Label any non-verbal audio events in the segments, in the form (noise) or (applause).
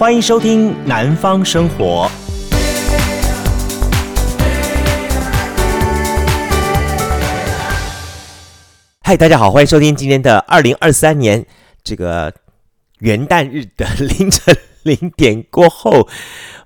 欢迎收听《南方生活》。嗨，大家好，欢迎收听今天的二零二三年这个元旦日的凌晨。零点过后，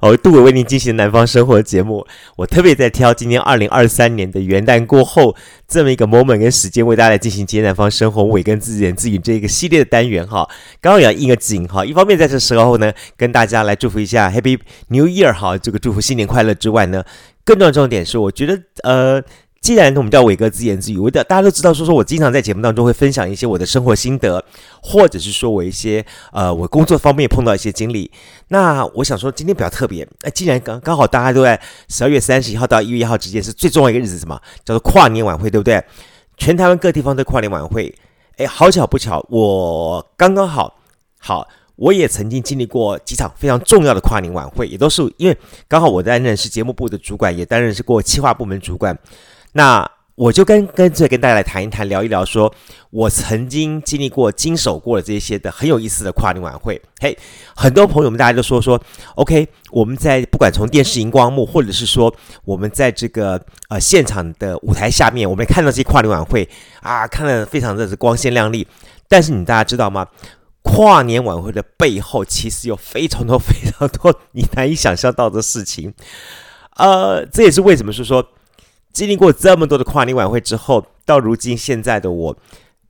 哦，杜伟为您进行南方生活节目。我特别在挑今年二零二三年的元旦过后这么一个 moment 跟时间，为大家来进行今天南方生活伟跟自己言自语这一个系列的单元哈。刚好也要应个景哈，一方面在这时候呢，跟大家来祝福一下 Happy New Year 哈，这个祝福新年快乐之外呢，更重要重点是，我觉得呃。既然我们叫伟哥自言自语，我的大家都知道，说说我经常在节目当中会分享一些我的生活心得，或者是说我一些呃我工作方面碰到一些经历。那我想说今天比较特别，哎，既然刚刚好大家都在十二月三十一号到一月一号之间是最重要一个日子，什么叫做跨年晚会，对不对？全台湾各地方的跨年晚会，哎，好巧不巧，我刚刚好好，我也曾经经历过几场非常重要的跨年晚会，也都是因为刚好我担任是节目部的主管，也担任是过企划部门主管。那我就跟跟这跟大家来谈一谈，聊一聊，说我曾经经历过、经手过的这些的很有意思的跨年晚会。嘿，很多朋友们大家都说说，OK，我们在不管从电视荧光幕，或者是说我们在这个呃现场的舞台下面，我们看到这些跨年晚会啊，看得非常的光鲜亮丽。但是你大家知道吗？跨年晚会的背后，其实有非常多、非常多你难以想象到的事情。呃，这也是为什么是说。经历过这么多的跨年晚会之后，到如今现在的我，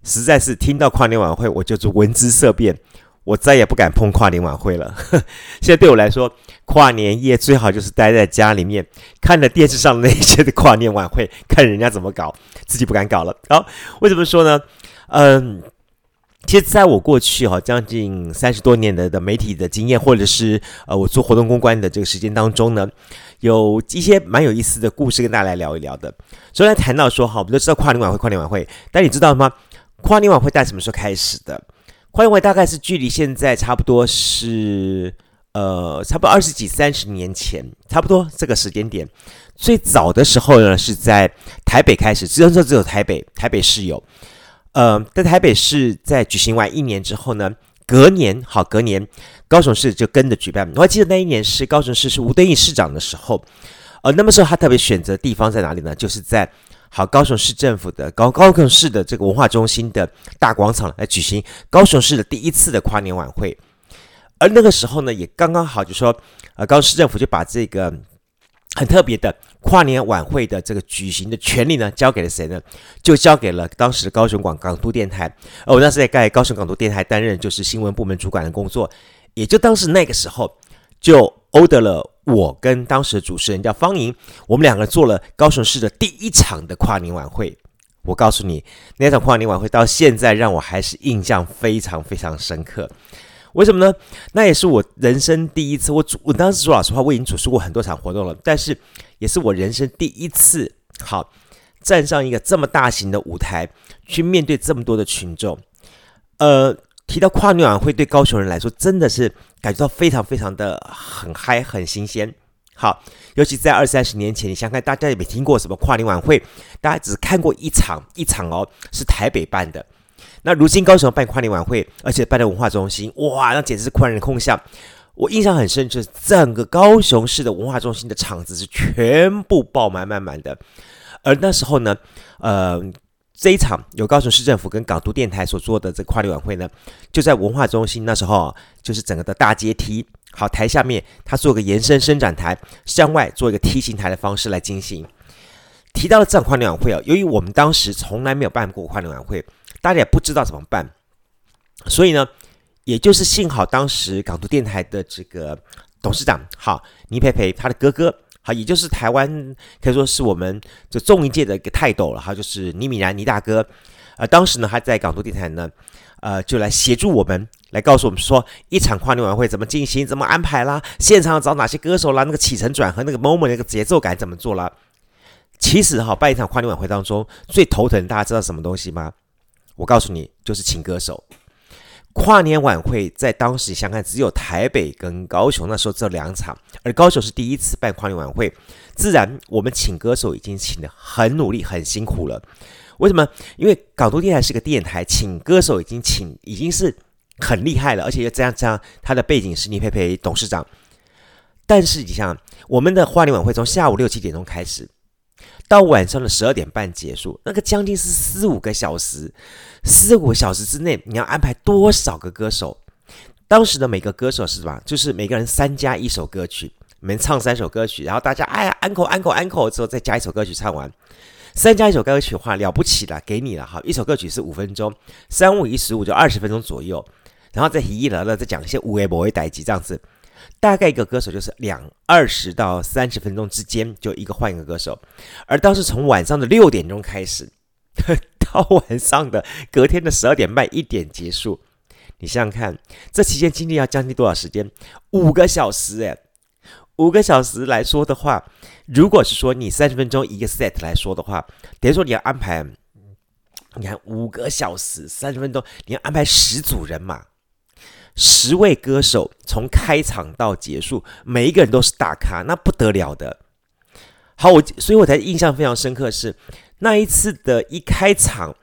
实在是听到跨年晚会我就是闻之色变，我再也不敢碰跨年晚会了。(laughs) 现在对我来说，跨年夜最好就是待在家里面，看着电视上那些的跨年晚会，看人家怎么搞，自己不敢搞了。好，为什么说呢？嗯。其实，在我过去哈将近三十多年的的媒体的经验，或者是呃我做活动公关的这个时间当中呢，有一些蛮有意思的故事跟大家来聊一聊的。所以来谈到说哈，我们都知道跨年晚会，跨年晚会，但你知道吗？跨年晚会在什么时候开始的？跨年晚会大概是距离现在差不多是呃差不多二十几三十年前，差不多这个时间点。最早的时候呢，是在台北开始，只有只有台北，台北市有。呃，在台北市在举行完一年之后呢，隔年好，隔年高雄市就跟着举办。我还记得那一年是高雄市是吴敦义市长的时候，呃，那么时候他特别选择地方在哪里呢？就是在好高雄市政府的高高雄市的这个文化中心的大广场来举行高雄市的第一次的跨年晚会。而那个时候呢，也刚刚好就说，呃，高雄市政府就把这个。很特别的跨年晚会的这个举行的权利呢，交给了谁呢？就交给了当时高雄广港都电台。而我当时在盖高雄港都电台担任就是新闻部门主管的工作，也就当时那个时候，就 order 了我跟当时的主持人叫方莹，我们两个做了高雄市的第一场的跨年晚会。我告诉你，那场跨年晚会到现在让我还是印象非常非常深刻。为什么呢？那也是我人生第一次。我主，我当时说老实话，我已经主持过很多场活动了，但是也是我人生第一次，好站上一个这么大型的舞台，去面对这么多的群众。呃，提到跨年晚会，对高雄人来说，真的是感觉到非常非常的很嗨，很新鲜。好，尤其在二三十年前，你想想看，大家也没听过什么跨年晚会，大家只看过一场一场哦，是台北办的。那如今高雄办跨年晚会，而且办在文化中心，哇，那简直是宽人空巷。我印象很深，就是整个高雄市的文化中心的场子是全部爆满满满的。而那时候呢，呃，这一场由高雄市政府跟港都电台所做的这跨年晚会呢，就在文化中心。那时候就是整个的大阶梯，好，台下面它做个延伸伸展台，向外做一个梯形台的方式来进行。提到了这场跨年晚会啊，由于我们当时从来没有办过跨年晚会。大家也不知道怎么办，所以呢，也就是幸好当时港都电台的这个董事长，好，倪培培他的哥哥，好，也就是台湾可以说是我们这综艺界的一个泰斗了，哈，就是倪米然倪大哥，呃，当时呢还在港都电台呢，呃，就来协助我们，来告诉我们说一场跨年晚会怎么进行，怎么安排啦，现场找哪些歌手啦，那个起承转合那个 moment 那个节奏感怎么做啦。其实哈，办一场跨年晚会当中最头疼，大家知道什么东西吗？我告诉你，就是请歌手。跨年晚会在当时想想看，只有台北跟高雄那时候这两场，而高雄是第一次办跨年晚会，自然我们请歌手已经请的很努力、很辛苦了。为什么？因为港都电台是个电台，请歌手已经请已经是很厉害了，而且又这样这样，他的背景是倪佩培董事长。但是你想，我们的跨年晚会从下午六七点钟开始，到晚上的十二点半结束，那个将近是四五个小时，四五个小时之内，你要安排多少个歌手？当时的每个歌手是什么？就是每个人三加一首歌曲，你们唱三首歌曲，然后大家哎呀，安可安可安可之后再加一首歌曲唱完，三加一首歌曲的话了不起了，给你了哈，一首歌曲是五分钟，三五一十五就二十分钟左右，然后再一了了再讲一些无为不为代志这样子。大概一个歌手就是两二十到三十分钟之间，就一个换一个歌手。而当时从晚上的六点钟开始，(laughs) 到晚上的隔天的十二点半一点结束。你想想看，这期间经历要将近多少时间？五个小时诶，五个小时来说的话，如果是说你三十分钟一个 set 来说的话，等于说你要安排，你看五个小时三十分钟，你要安排十组人马。十位歌手从开场到结束，每一个人都是大咖，那不得了的。好，我所以我才印象非常深刻是那一次的一开场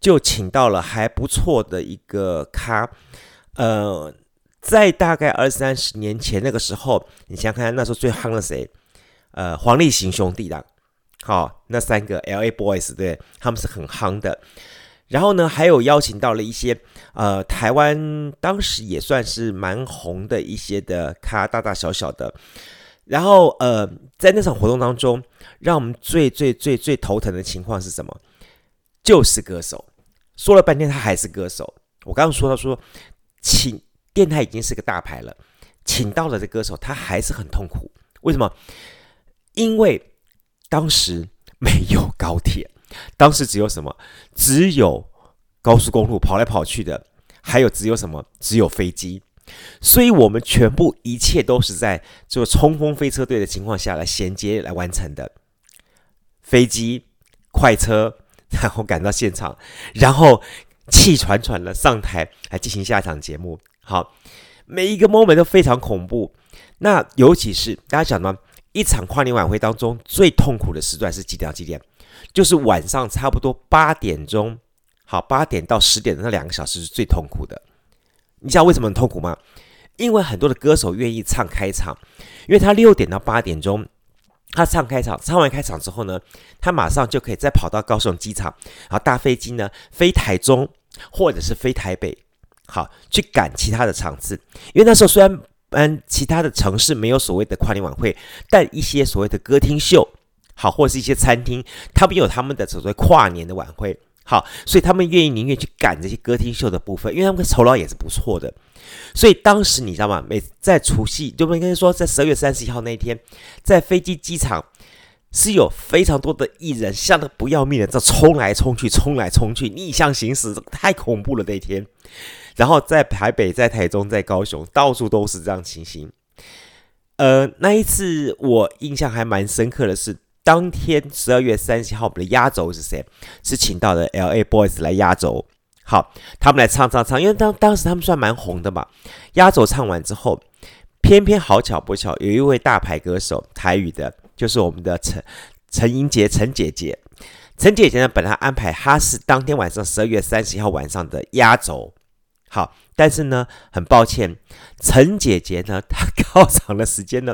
就请到了还不错的一个咖。呃，在大概二三十年前那个时候，你想想看，那时候最夯的谁？呃，黄立行兄弟的，好，那三个 LA Boys 对，他们是很夯的。然后呢，还有邀请到了一些呃台湾当时也算是蛮红的一些的咖，大大小小的。然后呃，在那场活动当中，让我们最最最最头疼的情况是什么？就是歌手说了半天，他还是歌手。我刚刚说到说，请电台已经是个大牌了，请到了这歌手，他还是很痛苦。为什么？因为当时没有高铁。当时只有什么？只有高速公路跑来跑去的，还有只有什么？只有飞机。所以我们全部一切都是在这个冲锋飞车队的情况下来衔接来完成的。飞机、快车，然后赶到现场，然后气喘喘的上台来进行下一场节目。好，每一个 moment 都非常恐怖。那尤其是大家讲到一场跨年晚会当中最痛苦的时段是几点到几点？就是晚上差不多八点钟，好，八点到十点的那两个小时是最痛苦的。你知道为什么很痛苦吗？因为很多的歌手愿意唱开场，因为他六点到八点钟，他唱开场，唱完开场之后呢，他马上就可以再跑到高雄机场，然后搭飞机呢飞台中或者是飞台北，好，去赶其他的场次。因为那时候虽然嗯其他的城市没有所谓的跨年晚会，但一些所谓的歌厅秀。好，或者是一些餐厅，他们有他们的所谓跨年的晚会，好，所以他们愿意宁愿去赶这些歌厅秀的部分，因为他们的酬劳也是不错的。所以当时你知道吗？每在除夕，就应该说在十二月三十一号那一天，在飞机机场是有非常多的艺人，像那不要命的这冲来冲去，冲来冲去，逆向行驶，太恐怖了那一天。然后在台北、在台中、在高雄，到处都是这样情形。呃，那一次我印象还蛮深刻的是。当天十二月三十号，我们的压轴是谁？是请到的 L.A. Boys 来压轴。好，他们来唱唱唱，因为当当时他们算蛮红的嘛。压轴唱完之后，偏偏好巧不巧，有一位大牌歌手，台语的，就是我们的陈陈英杰陈姐姐。陈姐姐呢，本来安排她是当天晚上十二月三十号晚上的压轴。好，但是呢，很抱歉，陈姐姐呢，(laughs) 她高场的时间呢，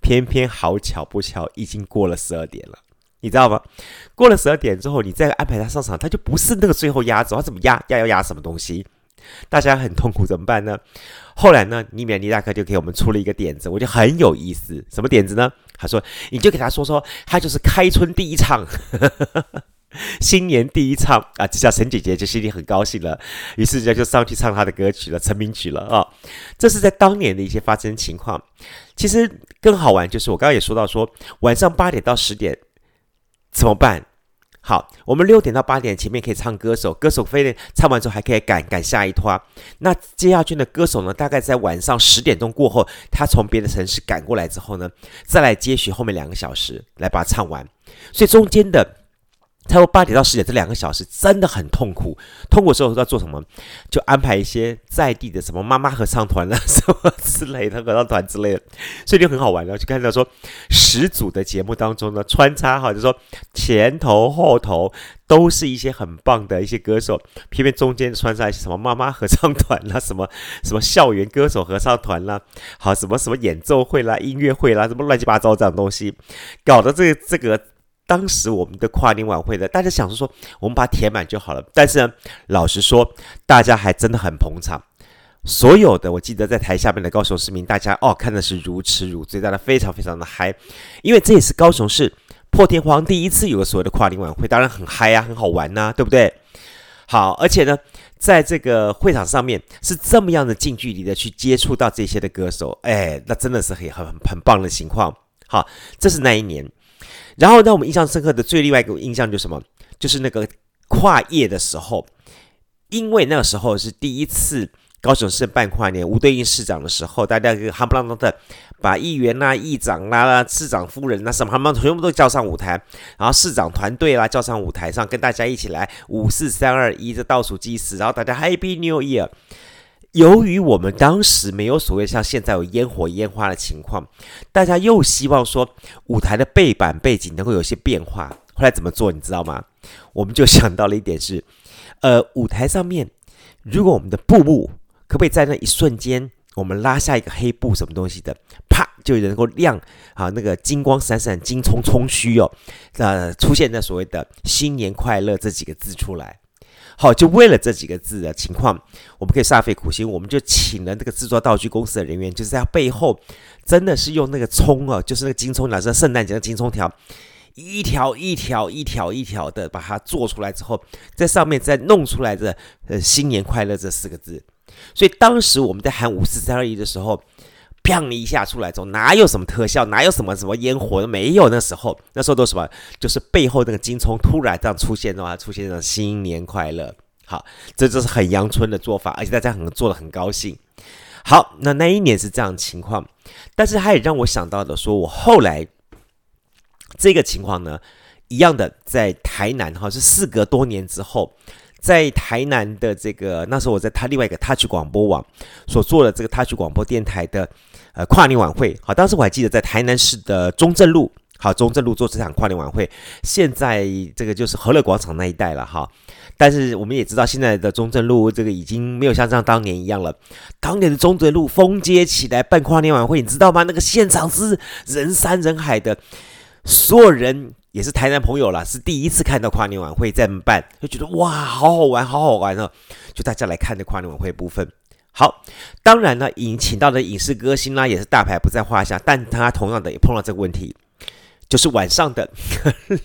偏偏好巧不巧，已经过了十二点了，你知道吗？过了十二点之后，你再安排她上场，她就不是那个最后压轴，她怎么压？压要压什么东西？大家很痛苦，怎么办呢？后来呢，尼米尼大哥就给我们出了一个点子，我觉得很有意思。什么点子呢？他说，你就给他说说，他就是开春第一场。(laughs) 新年第一唱啊，这下陈姐姐就心里很高兴了，于是人家就上去唱她的歌曲了，成名曲了啊。这是在当年的一些发生情况。其实更好玩就是我刚刚也说到说，晚上八点到十点怎么办？好，我们六点到八点前面可以唱歌手，歌手飞呢唱完之后还可以赶赶下一拖。那接下去的歌手呢，大概在晚上十点钟过后，他从别的城市赶过来之后呢，再来接续后面两个小时来把它唱完。所以中间的。差不多八点到十点这两个小时真的很痛苦。痛苦的时候要做什么？就安排一些在地的什么妈妈合唱团啊，(laughs) 什么之类的合唱团之类的，所以就很好玩了。就看到说十组的节目当中呢，穿插哈，就是说前头后头都是一些很棒的一些歌手，偏偏中间穿插一些什么妈妈合唱团啦，什么什么校园歌手合唱团啦，好什么什么演奏会啦、音乐会啦，什么乱七八糟这样东西，搞得这个这个。当时我们的跨年晚会的，大家想说说，我们把它填满就好了。但是呢，老实说，大家还真的很捧场。所有的，我记得在台下面的高雄市民，大家哦看的是如痴如醉，大家非常非常的嗨，因为这也是高雄市破天荒第一次有个所谓的跨年晚会，当然很嗨啊，很好玩呐、对不对？好，而且呢，在这个会场上面是这么样的近距离的去接触到这些的歌手，哎，那真的是很很很棒的情况。好，这是那一年。然后让我们印象深刻的最另外一个印象就是什么？就是那个跨夜的时候，因为那个时候是第一次高雄市办跨年，吴敦义市长的时候，大家夯不啷当的把议员啦、议长啦、市长夫人啦什么他们全部都叫上舞台，然后市长团队啦叫上舞台上，跟大家一起来五四三二一的倒数计时，然后大家 Happy New Year。由于我们当时没有所谓像现在有烟火烟花的情况，大家又希望说舞台的背板背景能够有些变化。后来怎么做你知道吗？我们就想到了一点是，呃，舞台上面如果我们的布幕可不可以在那一瞬间，我们拉下一个黑布什么东西的，啪就能够亮啊，那个金光闪闪金葱葱须哦，呃，出现在所谓的新年快乐这几个字出来。好，就为了这几个字的情况，我们可以煞费苦心，我们就请了那个制作道具公司的人员，就是在背后，真的是用那个葱啊，就是那个金葱条，是圣诞节的金葱条，一条一条一条一条的把它做出来之后，在上面再弄出来的呃“新年快乐”这四个字。所以当时我们在喊五四三二一的时候。砰一下出来之后，哪有什么特效，哪有什么什么烟火都没有。那时候，那时候都什么，就是背后那个金葱突然这样出现的话，出现了新年快乐。好，这就是很阳春的做法，而且大家可能做的很高兴。好，那那一年是这样情况，但是他也让我想到的，说我后来这个情况呢，一样的在台南哈，是事隔多年之后。在台南的这个那时候，我在他另外一个 Touch 广播网所做的这个 Touch 广播电台的呃跨年晚会，好，当时我还记得在台南市的中正路，好，中正路做这场跨年晚会，现在这个就是和乐广场那一带了哈。但是我们也知道，现在的中正路这个已经没有像像当年一样了。当年的中正路封街起来办跨年晚会，你知道吗？那个现场是人山人海的，所有人。也是台南朋友了，是第一次看到跨年晚会在办，就觉得哇，好好玩，好好玩哦！就大家来看的跨年晚会部分。好，当然呢，引请到的影视歌星啦，也是大牌不在话下，但他同样的也碰到这个问题，就是晚上的呵呵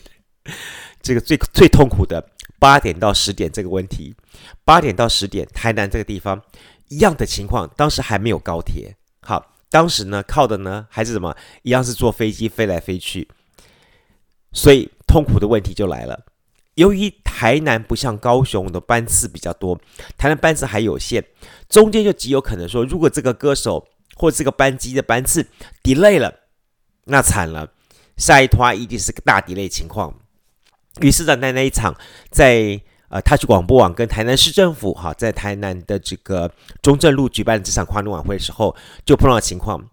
(laughs) 这个最最痛苦的八点到十点这个问题。八点到十点，台南这个地方一样的情况，当时还没有高铁。好，当时呢靠的呢还是什么？一样是坐飞机飞来飞去。所以痛苦的问题就来了，由于台南不像高雄的班次比较多，台南班次还有限，中间就极有可能说，如果这个歌手或这个班机的班次 delay 了，那惨了，下一趟一定是个大 delay 情况。于是呢，在那一场，在呃他去广播网跟台南市政府哈，在台南的这个中正路举办的这场跨年晚会的时候，就碰到情况，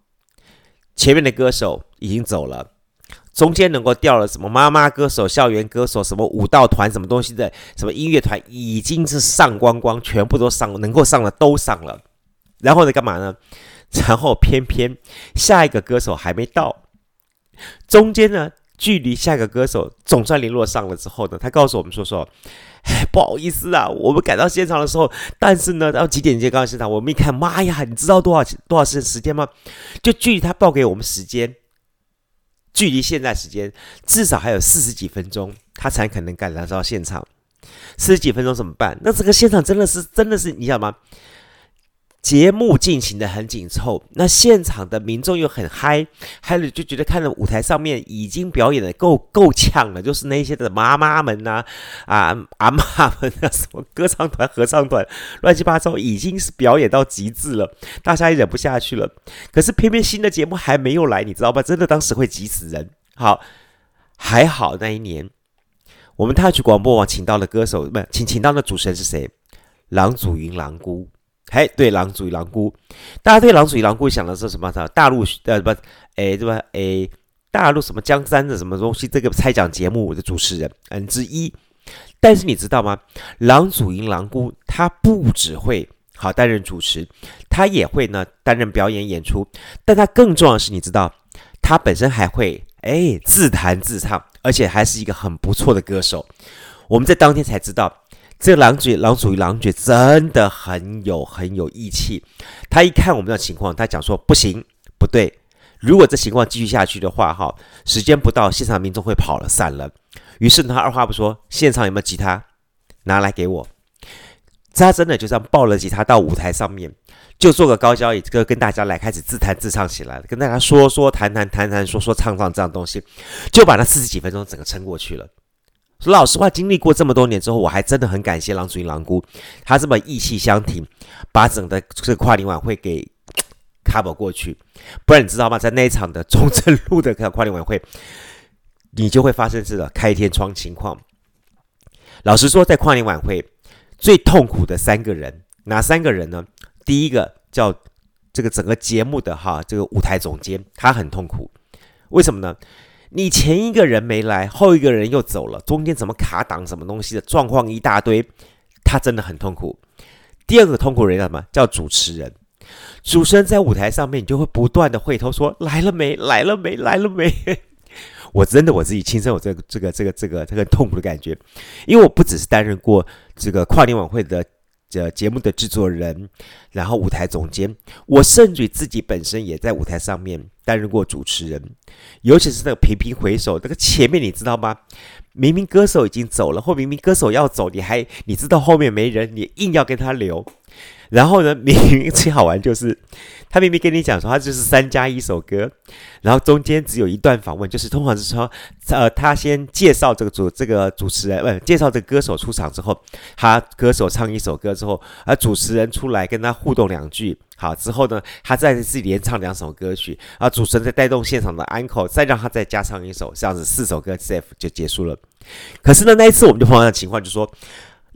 前面的歌手已经走了。中间能够调了什么妈妈歌手、校园歌手、什么舞蹈团、什么东西的、什么音乐团，已经是上光光，全部都上，能够上的都上了。然后呢，干嘛呢？(laughs) 然后偏偏下一个歌手还没到，中间呢，距离下一个歌手总算联络上了之后呢，他告诉我们说说，(laughs) 不好意思啊，我们赶到现场的时候，但是呢，到几点就赶到现场？我们一看，妈呀，你知道多少多少时时间吗？就距离他报给我们时间。距离现在时间至少还有四十几分钟，他才可能赶得到现场。四十几分钟怎么办？那这个现场真的是真的是你想吗？节目进行得很紧凑，那现场的民众又很嗨，嗨了就觉得看着舞台上面已经表演得够够呛了，就是那些的妈妈们呐、啊，阿妈们啊，什么歌唱团、合唱团，乱七八糟，已经是表演到极致了，大家也忍不下去了。可是偏偏新的节目还没有来，你知道吧？真的当时会急死人。好，还好那一年我们大曲广播网请到的歌手，不，请请到的主持人是谁？郎祖筠，郎姑。嘿，对，狼祖与狼姑。大家对狼祖与狼姑想的是什么？大陆呃不，哎对吧？哎，大陆什么江山的什么东西？这个猜奖节目的主持人嗯之一。但是你知道吗？狼祖赢狼姑他不只会好担任主持，他也会呢担任表演演出。但他更重要的是，你知道，他本身还会哎自弹自唱，而且还是一个很不错的歌手。我们在当天才知道。这个郎爵，郎祖筠，郎爵真的很有很有义气。他一看我们的情况，他讲说：“不行，不对，如果这情况继续下去的话，哈，时间不到，现场民众会跑了，散了。”于是他二话不说，现场有没有吉他，拿来给我。他真的就这样抱了吉他到舞台上面，就坐个高脚椅，跟跟大家来开始自弹自唱起来了，跟大家说说谈谈谈谈说说唱唱这样东西，就把那四十几分钟整个撑过去了。说老实话，经历过这么多年之后，我还真的很感谢郎祖筠郎姑，他这么义气相挺，把整个这个跨年晚会给 cover 过去。不然你知道吗？在那一场的中正路的跨年晚会，你就会发生这个开天窗情况。老实说，在跨年晚会最痛苦的三个人，哪三个人呢？第一个叫这个整个节目的哈这个舞台总监，他很痛苦，为什么呢？你前一个人没来，后一个人又走了，中间怎么卡档什么东西的状况一大堆，他真的很痛苦。第二个痛苦人叫什么？叫主持人。主持人在舞台上面，你就会不断的回头说来了没？来了没？来了没？(laughs) 我真的我自己亲身有这个这个这个这个这个痛苦的感觉，因为我不只是担任过这个跨年晚会的。这节目的制作人，然后舞台总监，我甚至于自己本身也在舞台上面担任过主持人，尤其是那个频频回首，那个前面你知道吗？明明歌手已经走了，或明明歌手要走，你还你知道后面没人，你硬要跟他留。然后呢，明明最好玩就是，他明明跟你讲说他就是三加一首歌，然后中间只有一段访问，就是通常是说，呃，他先介绍这个主这个主持人，不、呃，介绍这个歌手出场之后，他歌手唱一首歌之后，而主持人出来跟他互动两句，好之后呢，他再自己连唱两首歌曲，啊，主持人再带动现场的安可，再让他再加唱一首，这样子四首歌 safe 就结束了。可是呢，那一次我们就碰到的情况，就是说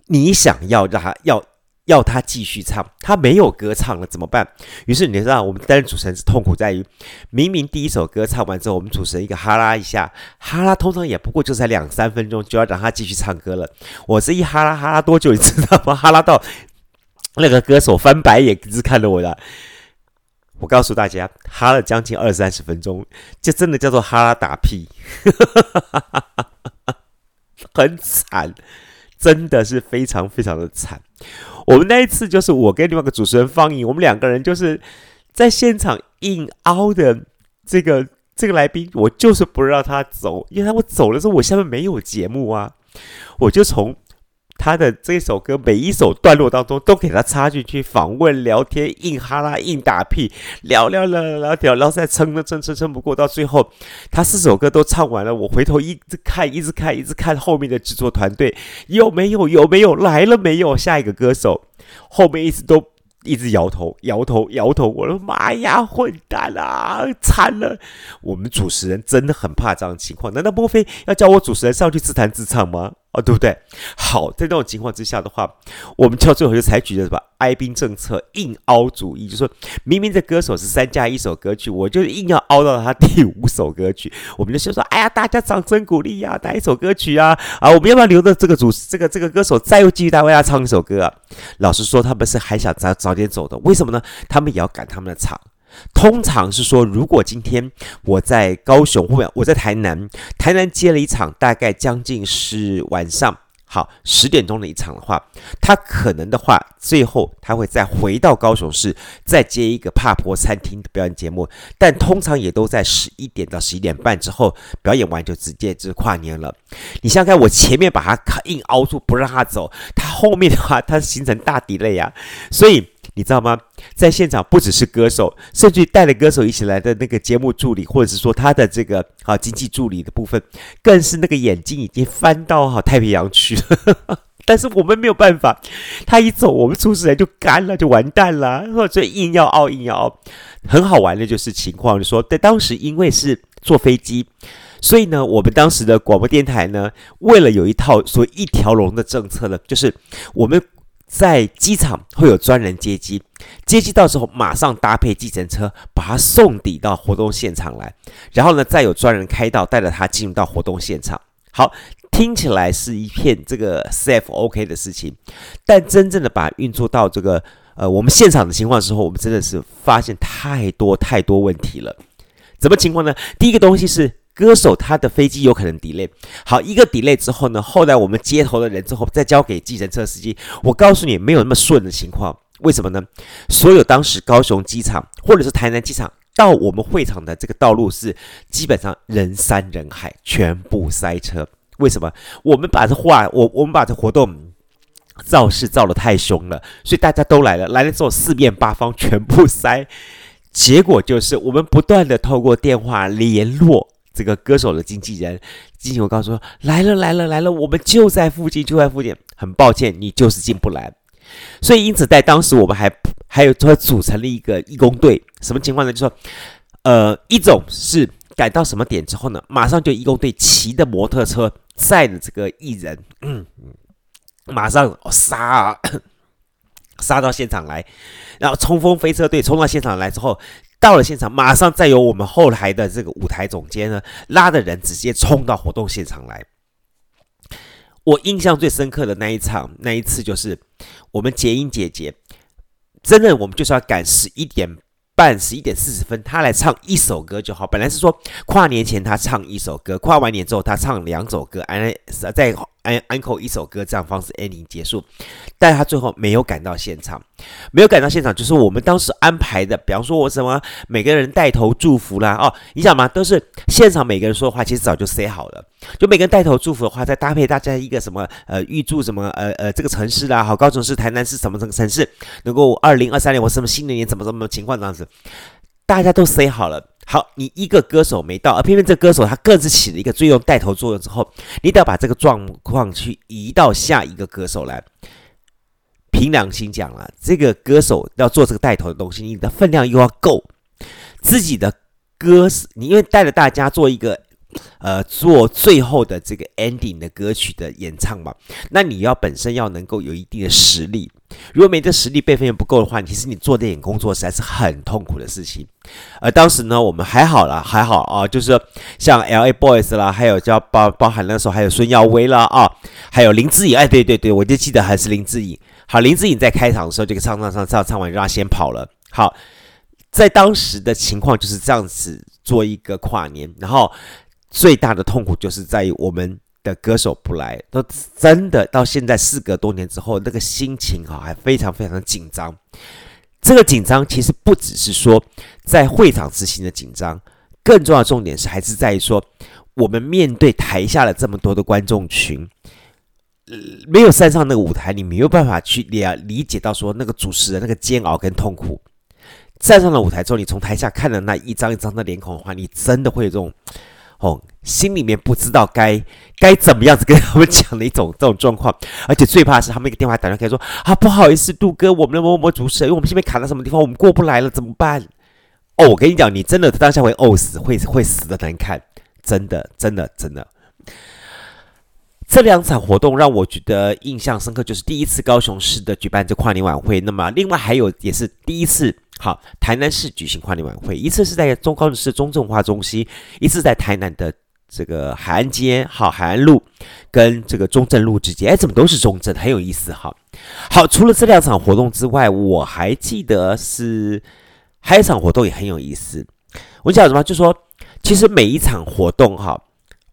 你想要让他要。要他继续唱，他没有歌唱了怎么办？于是你知道，我们担任主持人是痛苦在于，明明第一首歌唱完之后，我们主持人一个哈拉一下，哈拉通常也不过就才两三分钟，就要让他继续唱歌了。我这一哈拉哈拉多久，你知道吗？哈拉到那个歌手翻白眼，一直看着我的。我告诉大家，哈了将近二三十分钟，这真的叫做哈拉打屁，(laughs) 很惨。真的是非常非常的惨。我们那一次就是我跟另外一个主持人方颖，我们两个人就是在现场硬凹的这个这个来宾，我就是不让他走，因为他我走了之后，我下面没有节目啊，我就从。他的这首歌每一首段落当中都给他插进去访问、聊天、硬哈拉、硬打屁，聊聊聊聊聊，然后再撑着撑撑撑不过，到最后他四首歌都唱完了。我回头一直看，一直看，一直看后面的制作团队有没有有没有来了没有下一个歌手，后面一直都一直摇头摇头摇头。我的妈呀，混蛋啊，惨了！我们主持人真的很怕这样的情况，难道莫非要叫我主持人上去自弹自唱吗？对不对？好，在这种情况之下的话，我们到最后就采取的什么哀兵政策，硬凹主义，就说明明这歌手是三加一首歌曲，我就硬要凹到他第五首歌曲。我们就先说，哎呀，大家掌声鼓励呀，哪一首歌曲啊？啊，我们要不要留着这个主这个这个歌手再又继续再为他唱一首歌啊？老实说，他们是还想早早点走的，为什么呢？他们也要赶他们的场。通常是说，如果今天我在高雄或者我在台南，台南接了一场，大概将近是晚上好十点钟的一场的话，他可能的话，最后他会再回到高雄市，再接一个帕坡餐厅的表演节目，但通常也都在十一点到十一点半之后表演完就直接就是跨年了。你想想看，我前面把他硬凹住不让他走，他后面的话他形成大底累呀，所以。你知道吗？在现场不只是歌手，甚至带了歌手一起来的那个节目助理，或者是说他的这个啊经济助理的部分，更是那个眼睛已经翻到哈太平洋去了。(laughs) 但是我们没有办法，他一走，我们主持人就干了，就完蛋了。所以硬要熬，硬要熬。很好玩的就是情况，就说在当时因为是坐飞机，所以呢，我们当时的广播电台呢，为了有一套所谓一条龙的政策呢，就是我们在机场会有专人接机，接机到时候马上搭配计程车把他送抵到活动现场来，然后呢，再有专人开道带着他进入到活动现场。好，听起来是一片这个 safe OK 的事情，但真正的把运作到这个呃我们现场的情况的时候，我们真的是发现太多太多问题了。什么情况呢？第一个东西是歌手他的飞机有可能 delay。好，一个 delay 之后呢，后来我们接头的人之后再交给计程车司机。我告诉你，没有那么顺的情况。为什么呢？所有当时高雄机场或者是台南机场到我们会场的这个道路是基本上人山人海，全部塞车。为什么？我们把这话，我我们把这活动造势造得太凶了，所以大家都来了。来了之后，四面八方全部塞。结果就是，我们不断的透过电话联络这个歌手的经纪人，经纪人告诉说来了来了来了，我们就在附近，就在附近。很抱歉，你就是进不来。所以因此，在当时我们还还有说组成了一个义工队，什么情况呢？就说，呃，一种是赶到什么点之后呢，马上就义工队骑的摩托车载着这个艺人，嗯，马上杀啊！杀到现场来，然后冲锋飞车队冲到现场来之后，到了现场，马上再由我们后台的这个舞台总监呢，拉着人直接冲到活动现场来。我印象最深刻的那一场，那一次就是我们洁英姐姐，真的我们就是要赶十一点半、十一点四十分，她来唱一首歌就好。本来是说跨年前她唱一首歌，跨完年之后她唱两首歌，哎，在。安安可一首歌这样方式 ending 结束，但他最后没有赶到现场，没有赶到现场，就是我们当时安排的，比方说我什么每个人带头祝福啦，哦，你想吗？都是现场每个人说的话，其实早就 say 好了，就每个人带头祝福的话，再搭配大家一个什么呃预祝什么呃呃这个城市啦，好，高雄市、台南市什么这个城市能够二零二三年或什么新的一年怎么怎么情况这样子，大家都 say 好了。好，你一个歌手没到，而偏偏这歌手他各自起了一个最用带头作用之后，你得要把这个状况去移到下一个歌手来。凭良心讲了，这个歌手要做这个带头的东西，你的分量又要够，自己的歌，你因为带着大家做一个。呃，做最后的这个 ending 的歌曲的演唱嘛，那你要本身要能够有一定的实力。如果没这实力，备份也不够的话，其实你做电影工作实在是很痛苦的事情。而当时呢，我们还好啦，还好啊，就是像 LA Boys 啦，还有叫包包含那时候还有孙耀威啦啊，还有林志颖，哎，对对对，我就记得还是林志颖。好，林志颖在开场的时候就唱唱唱唱唱完，让他先跑了。好，在当时的情况就是这样子做一个跨年，然后。最大的痛苦就是在于我们的歌手不来，都真的到现在事隔多年之后，那个心情哈还非常非常紧张。这个紧张其实不只是说在会场执行的紧张，更重要的重点是还是在于说我们面对台下的这么多的观众群，没有站上那个舞台，你没有办法去理理解到说那个主持人那个煎熬跟痛苦。站上了舞台之后，你从台下看了那一张一张的脸孔的话，你真的会有这种。哦，心里面不知道该该怎么样子跟他们讲的一种 (laughs) 这种状况，而且最怕是他们一个电话打电话说啊，不好意思，杜哥，我们的某某主持人，因为我们这边卡在什么地方，我们过不来了，怎么办？哦，我跟你讲，你真的当下会呕死，会会死的难看，真的，真的，真的。这两场活动让我觉得印象深刻，就是第一次高雄市的举办这跨年晚会，那么另外还有也是第一次，好，台南市举行跨年晚会，一次是在中高雄市中正文化中心，一次在台南的这个海岸街，好，海岸路跟这个中正路之间，哎，怎么都是中正，很有意思，哈。好，除了这两场活动之外，我还记得是还有一场活动也很有意思，我讲什么？就说其实每一场活动，哈。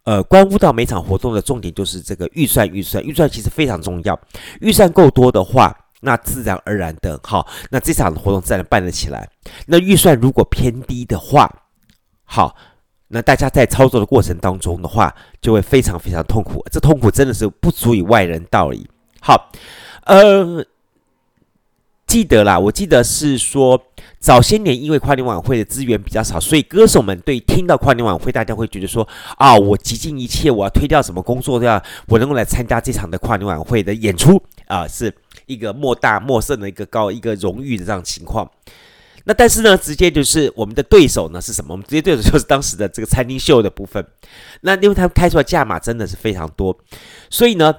呃，关乎到每场活动的重点就是这个预算，预算，预算其实非常重要。预算够多的话，那自然而然的，好，那这场活动自然办得起来。那预算如果偏低的话，好，那大家在操作的过程当中的话，就会非常非常痛苦。这痛苦真的是不足以外人道理。好，呃。记得啦，我记得是说早些年因为跨年晚会的资源比较少，所以歌手们对听到跨年晚会，大家会觉得说啊，我极尽一切，我要推掉什么工作，都要？我能够来参加这场的跨年晚会的演出啊，是一个莫大莫胜的一个高一个荣誉的这样情况。那但是呢，直接就是我们的对手呢是什么？我们直接对手就是当时的这个餐厅秀的部分。那因为他们开出来价码真的是非常多，所以呢，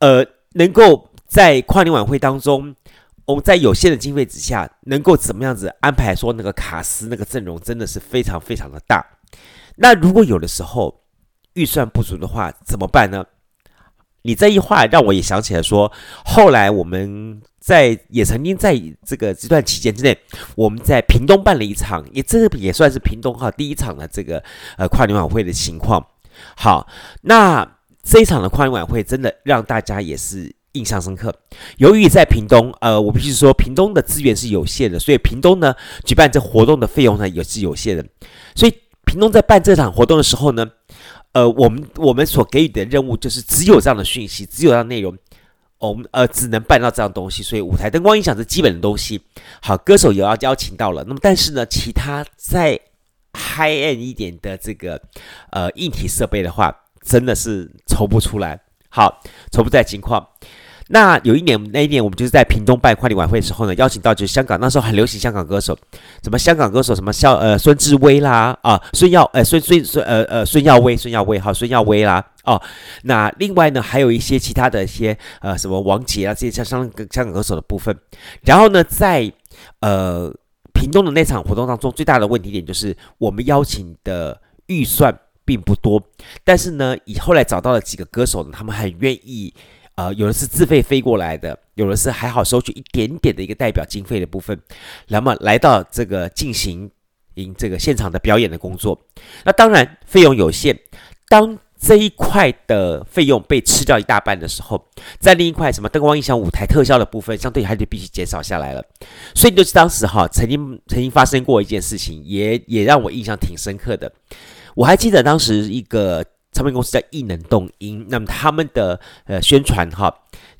呃，能够在跨年晚会当中，我们在有限的经费之下，能够怎么样子安排说那个卡司那个阵容真的是非常非常的大。那如果有的时候预算不足的话，怎么办呢？你这一话让我也想起来说，后来我们。在也曾经在这个这段期间之内，我们在屏东办了一场，也这个也算是屏东哈第一场的这个呃跨年晚会的情况。好，那这一场的跨年晚会真的让大家也是印象深刻。由于在屏东，呃，我必须说屏东的资源是有限的，所以屏东呢举办这活动的费用呢也是有限的。所以屏东在办这场活动的时候呢，呃，我们我们所给予的任务就是只有这样的讯息，只有这样内容。我们呃只能办到这样东西，所以舞台灯光音响是基本的东西。好，歌手也要邀请到了。那么但是呢，其他再 high end 一点的这个呃硬体设备的话，真的是筹不出来。好，筹不出来情况。那有一年，那一年我们就是在屏东办跨年晚会的时候呢，邀请到就是香港那时候很流行香港歌手，什么香港歌手什么肖呃孙志威啦啊孙耀呃孙孙孙呃呃孙耀威孙耀威哈孙耀威啦哦，那另外呢还有一些其他的一些呃什么王杰啊这些香香香港歌手的部分，然后呢在呃屏东的那场活动当中最大的问题点就是我们邀请的预算并不多，但是呢以后来找到了几个歌手呢，他们很愿意。呃，有的是自费飞过来的，有的是还好收取一点点的一个代表经费的部分，那么来到这个进行 in 这个现场的表演的工作，那当然费用有限。当这一块的费用被吃掉一大半的时候，在另一块什么灯光音响、舞台特效的部分，相对还得必须减少下来了。所以就是当时哈，曾经曾经发生过一件事情，也也让我印象挺深刻的。我还记得当时一个。唱片公司叫异能动音，那么他们的呃宣传哈，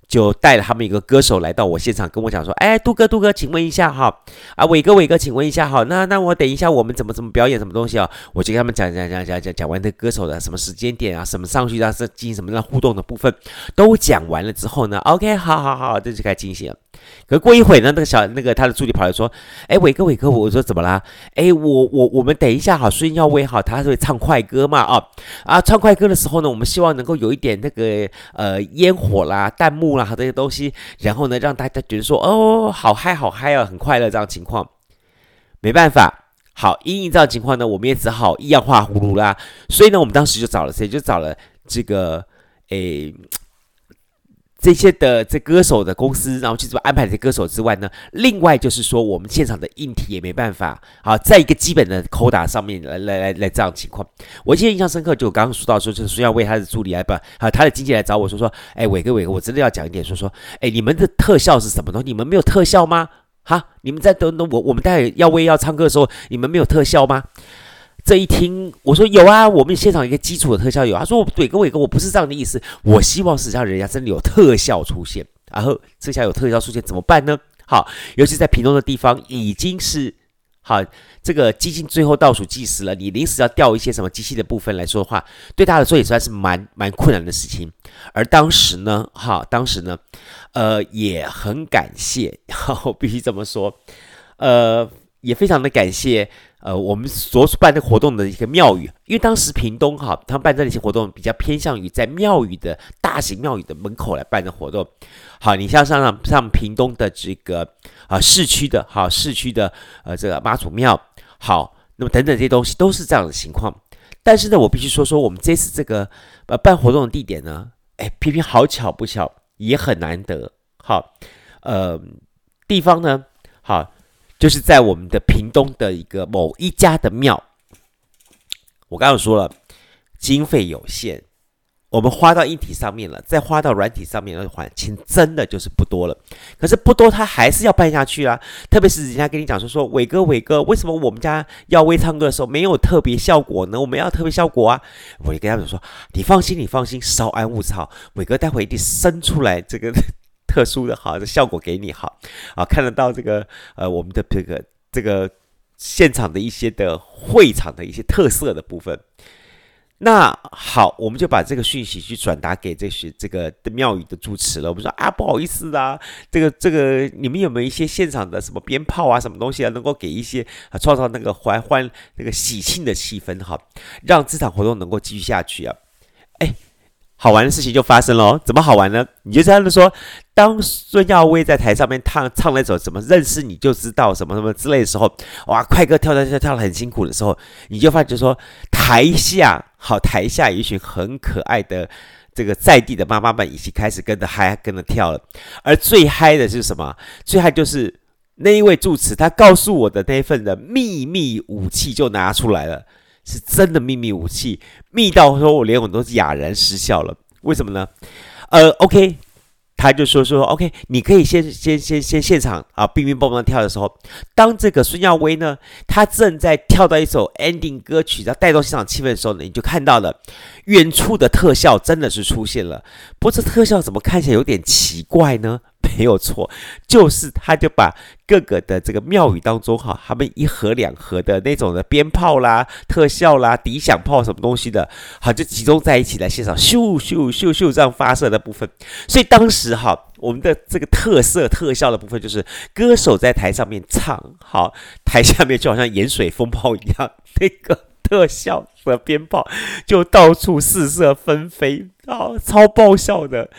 就带了他们一个歌手来到我现场，跟我讲说：“哎，杜哥，杜哥，请问一下哈，啊，伟哥，伟哥，请问一下哈，那那我等一下我们怎么怎么表演什么东西啊？”我就跟他们讲讲讲讲讲讲完这歌手的什么时间点啊，什么上去啊，是进行什么样互动的部分，都讲完了之后呢，OK，好好好，这就该进行了。可过一会呢，那个小那个他的助理跑来说：“哎，伟哥，伟哥，我说怎么啦？哎，我我我们等一下好，孙耀威好，他会唱快歌嘛？啊啊，唱快歌的时候呢，我们希望能够有一点那个呃烟火啦、弹幕啦这些东西，然后呢让大家觉得说哦，好嗨好嗨啊，很快乐这样情况。没办法，好，因应这样情况呢，我们也只好一样画葫芦啦。所以呢，我们当时就找了谁？就找了这个诶。”这些的这歌手的公司，然后去怎么安排这歌手之外呢？另外就是说，我们现场的硬体也没办法好，在一个基本的扣打上面来来来来这样情况。我记得印象深刻，就我刚刚说到说，就是说要为他的助理来办，啊，他的经纪人来找我说说，哎，伟哥伟哥，我真的要讲一点，说说，哎，你们的特效是什么东西？你们没有特效吗？哈，你们在等等我，我们待会要为要唱歌的时候，你们没有特效吗？这一听，我说有啊，我们现场一个基础的特效有。他说：“伟哥，伟哥，我不是这样的意思，我希望是让人家真的有特效出现。然后这下有特效出现怎么办呢？好，尤其在屏东的地方已经是好，这个接近最后倒数计时了。你临时要调一些什么机器的部分来说的话，对他来说也算是蛮蛮困难的事情。而当时呢，哈，当时呢，呃，也很感谢，(laughs) 我必须这么说，呃，也非常的感谢。”呃，我们所办的活动的一个庙宇，因为当时屏东哈，他们办这些活动比较偏向于在庙宇的大型庙宇的门口来办的活动。好，你像上像屏东的这个啊市区的，哈市区的呃这个妈祖庙，好，那么等等这些东西都是这样的情况。但是呢，我必须说说我们这次这个呃办活动的地点呢，哎，偏偏好巧不巧，也很难得。好，呃，地方呢，好。就是在我们的屏东的一个某一家的庙，我刚刚说了，经费有限，我们花到硬体上面了，再花到软体上面的话，钱真的就是不多了。可是不多，他还是要办下去啊。特别是人家跟你讲说说，伟哥伟哥，为什么我们家耀威唱歌的时候没有特别效果呢？我们要特别效果啊！我就跟他们说，你放心，你放心，稍安勿躁，伟哥待会一定生出来这个。特殊的好的效果给你好啊，看得到这个呃我们的这个这个现场的一些的会场的一些特色的部分。那好，我们就把这个讯息去转达给这些这个的庙宇的住持了。我们说啊，不好意思啊，这个这个，你们有没有一些现场的什么鞭炮啊，什么东西啊，能够给一些啊，创造那个欢欢那个喜庆的气氛哈，让这场活动能够继续下去啊？哎。好玩的事情就发生了，怎么好玩呢？你就这样子说，当孙耀威在台上面唱唱那首什么认识你就知道什么什么之类的时候，哇，快歌跳跳跳跳得很辛苦的时候，你就发觉说台下好，台下一群很可爱的这个在地的妈妈们，已经开始跟着嗨，跟着跳了。而最嗨的是什么？最嗨就是那一位住持他告诉我的那份的秘密武器就拿出来了。是真的秘密武器，密到说我连我都是哑然失笑了。为什么呢？呃，OK，他就说说 OK，你可以先先先先现场啊，乒乒乓乓跳的时候，当这个孙耀威呢，他正在跳到一首 ending 歌曲，要带动现场气氛的时候呢，你就看到了远处的特效真的是出现了。不过这特效怎么看起来有点奇怪呢？没有错，(laughs) 就是他就把各个的这个庙宇当中哈，他们一盒两盒的那种的鞭炮啦、特效啦、抵响炮什么东西的，好就集中在一起来现场咻咻咻咻这样发射的部分。所以当时哈，我们的这个特色特效的部分就是歌手在台上面唱，好，台下面就好像盐水风炮一样，那个特效和鞭炮就到处四射纷飞，啊，超爆笑的。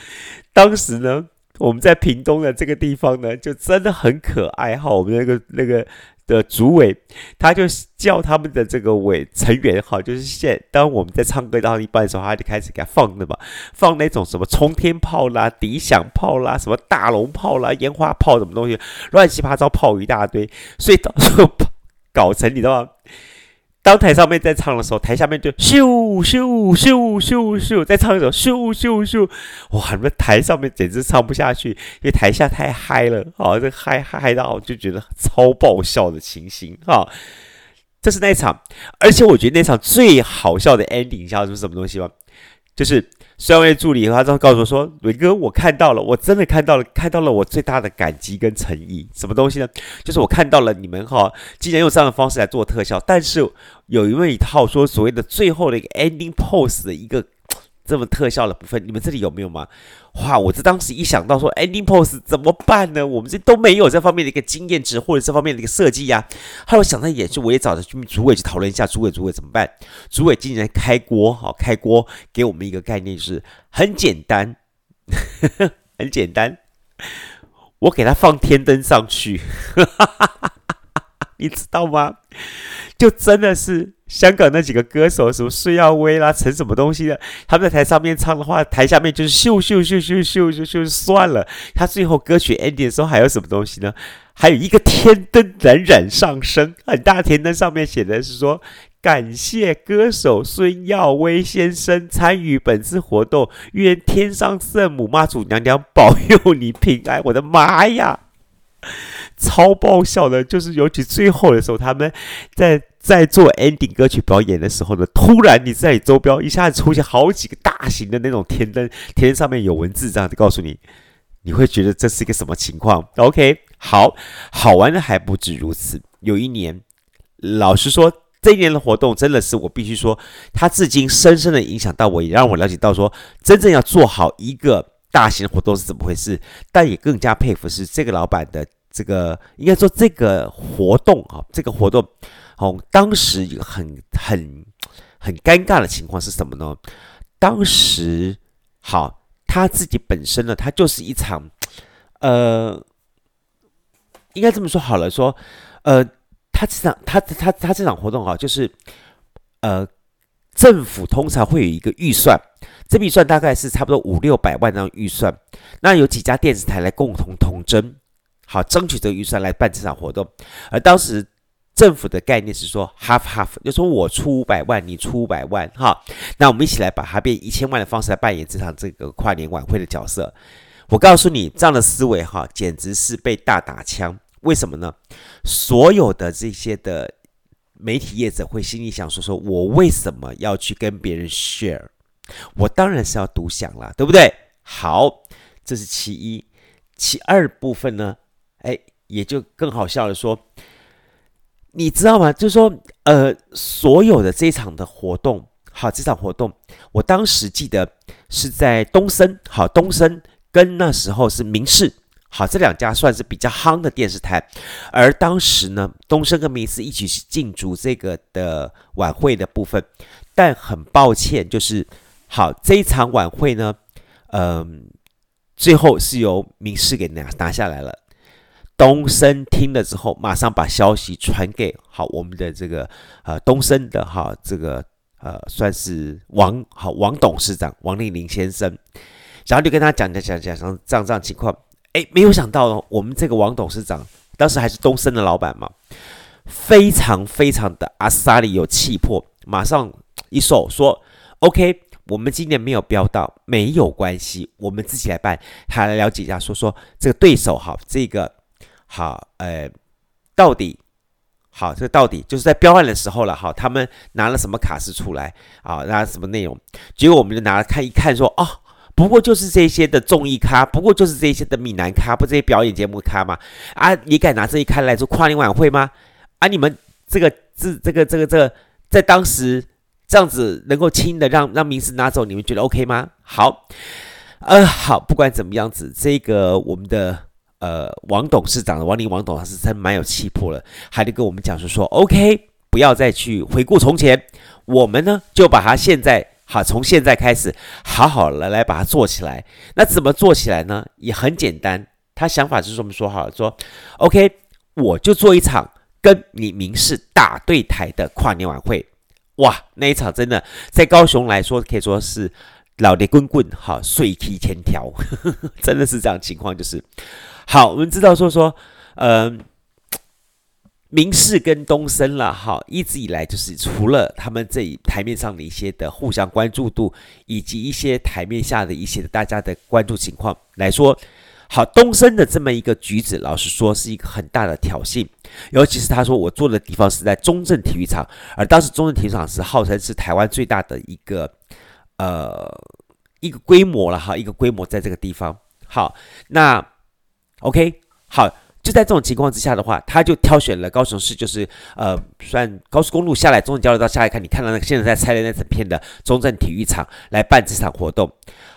当时呢。我们在屏东的这个地方呢，就真的很可爱哈。我们那个那个的主委，他就叫他们的这个委成员哈，就是现当我们在唱歌到一半的时候，他就开始给他放的嘛，放那种什么冲天炮啦、抵响炮啦、什么大龙炮啦、烟花炮什么东西，乱七八糟炮一大堆，所以到时候 (laughs) 搞成你知道吗？当台上面在唱的时候，台下面就咻咻咻咻咻，在唱一首咻咻咻，哇！你们台上面简直唱不下去，因为台下太嗨了，好，这嗨嗨到就觉得超爆笑的情形，哈。这是那场，而且我觉得那场最好笑的 ending，你知道是什么东西吗？就是。三位助理，他就告诉我说：“伟哥，我看到了，我真的看到了，看到了我最大的感激跟诚意。什么东西呢？就是我看到了你们哈，既然用这样的方式来做特效，但是有一位一套说所谓的最后的一个 ending pose 的一个。”这么特效的部分，你们这里有没有吗？哇！我这当时一想到说，ending pose 怎么办呢？我们这都没有这方面的一个经验值或者这方面的一个设计呀。后来我想到也是，我也找着主委去讨论一下，主委主委怎么办？主委今年开锅，好开锅，给我们一个概念，就是很简单，呵 (laughs) 呵很简单，我给他放天灯上去，哈哈哈哈你知道吗？就真的是。香港那几个歌手，什么孙耀威啦、陈什么东西的，他们在台上面唱的话，台下面就是咻咻咻咻咻咻咻，算了。他最后歌曲 ending 的时候还有什么东西呢？还有一个天灯冉冉上升，很大的天灯上面写的是说：“感谢歌手孙耀威先生参与本次活动，愿天上圣母妈祖娘娘保佑你平安。”我的妈呀！超爆笑的，就是尤其最后的时候，他们在在做 ending 歌曲表演的时候呢，突然你在你周边一下子出现好几个大型的那种天灯，天灯上面有文字，这样子告诉你，你会觉得这是一个什么情况？OK，好好玩的还不止如此。有一年，老实说，这一年的活动真的是我必须说，它至今深深的影响到我，也让我了解到说，真正要做好一个大型的活动是怎么回事。但也更加佩服是这个老板的。这个应该说，这个活动啊，这个活动，哦，当时很很很尴尬的情况是什么呢？当时好，他自己本身呢，他就是一场，呃，应该这么说好了，说，呃，他这场他他他这场活动啊，就是，呃，政府通常会有一个预算，这笔算大概是差不多五六百万那样预算，那有几家电视台来共同统征。好，争取这个预算来办这场活动，而当时政府的概念是说 half half，就说我出五百万，你出五百万，哈，那我们一起来把它变一千万的方式来扮演这场这个跨年晚会的角色。我告诉你，这样的思维哈，简直是被大打枪。为什么呢？所有的这些的媒体业者会心里想说：说我为什么要去跟别人 share？我当然是要独享啦，对不对？好，这是其一。其二部分呢？哎，也就更好笑了。说，你知道吗？就是说，呃，所有的这场的活动，好，这场活动，我当时记得是在东森，好，东森跟那时候是民视，好，这两家算是比较夯的电视台。而当时呢，东森跟民视一起去竞逐这个的晚会的部分，但很抱歉，就是好这一场晚会呢，嗯、最后是由明视给拿拿下来了。东升听了之后，马上把消息传给好我们的这个呃东升的哈这个。呃，算是王好王董事长王令林先生，然后就跟他讲讲讲讲讲这样这样情况，哎，没有想到我们这个王董事长当时还是东升的老板嘛，非常非常的阿萨里有气魄，马上一手说，OK，我们今年没有标到，没有关系，我们自己来办，他来了解一下，说说这个对手哈，这个好，呃，到底。好，这到底就是在标案的时候了。好，他们拿了什么卡司出来啊？拿什么内容？结果我们就拿来看一看，说哦，不过就是这些的综艺咖，不过就是这些的闽南咖，不这些表演节目咖吗？啊，你敢拿这一咖来做跨年晚会吗？啊，你们这个这这个这个这个，在当时这样子能够轻易的让让民视拿走，你们觉得 OK 吗？好，呃，好，不管怎么样子，这个我们的。呃，王董事长的王林王董，他是真蛮有气魄了，还得跟我们讲说说，OK，不要再去回顾从前，我们呢就把它现在好，从现在开始好好的来把它做起来。那怎么做起来呢？也很简单，他想法就是这么说好，说 OK，我就做一场跟你民视打对台的跨年晚会。哇，那一场真的在高雄来说，可以说是老雷滚滚，好，水气千条，(laughs) 真的是这样情况，就是。好，我们知道说说，嗯、呃，民视跟东森了，哈，一直以来就是除了他们这一台面上的一些的互相关注度，以及一些台面下的一些大家的关注情况来说，好，东升的这么一个举止，老实说是一个很大的挑衅，尤其是他说我坐的地方是在中正体育场，而当时中正体育场是号称是台湾最大的一个呃一个规模了哈，一个规模在这个地方，好，那。OK，好，就在这种情况之下的话，他就挑选了高雄市，就是呃，算高速公路下来，中正交流道下来看，你看到那个现在在拆的那整片的中正体育场来办这场活动。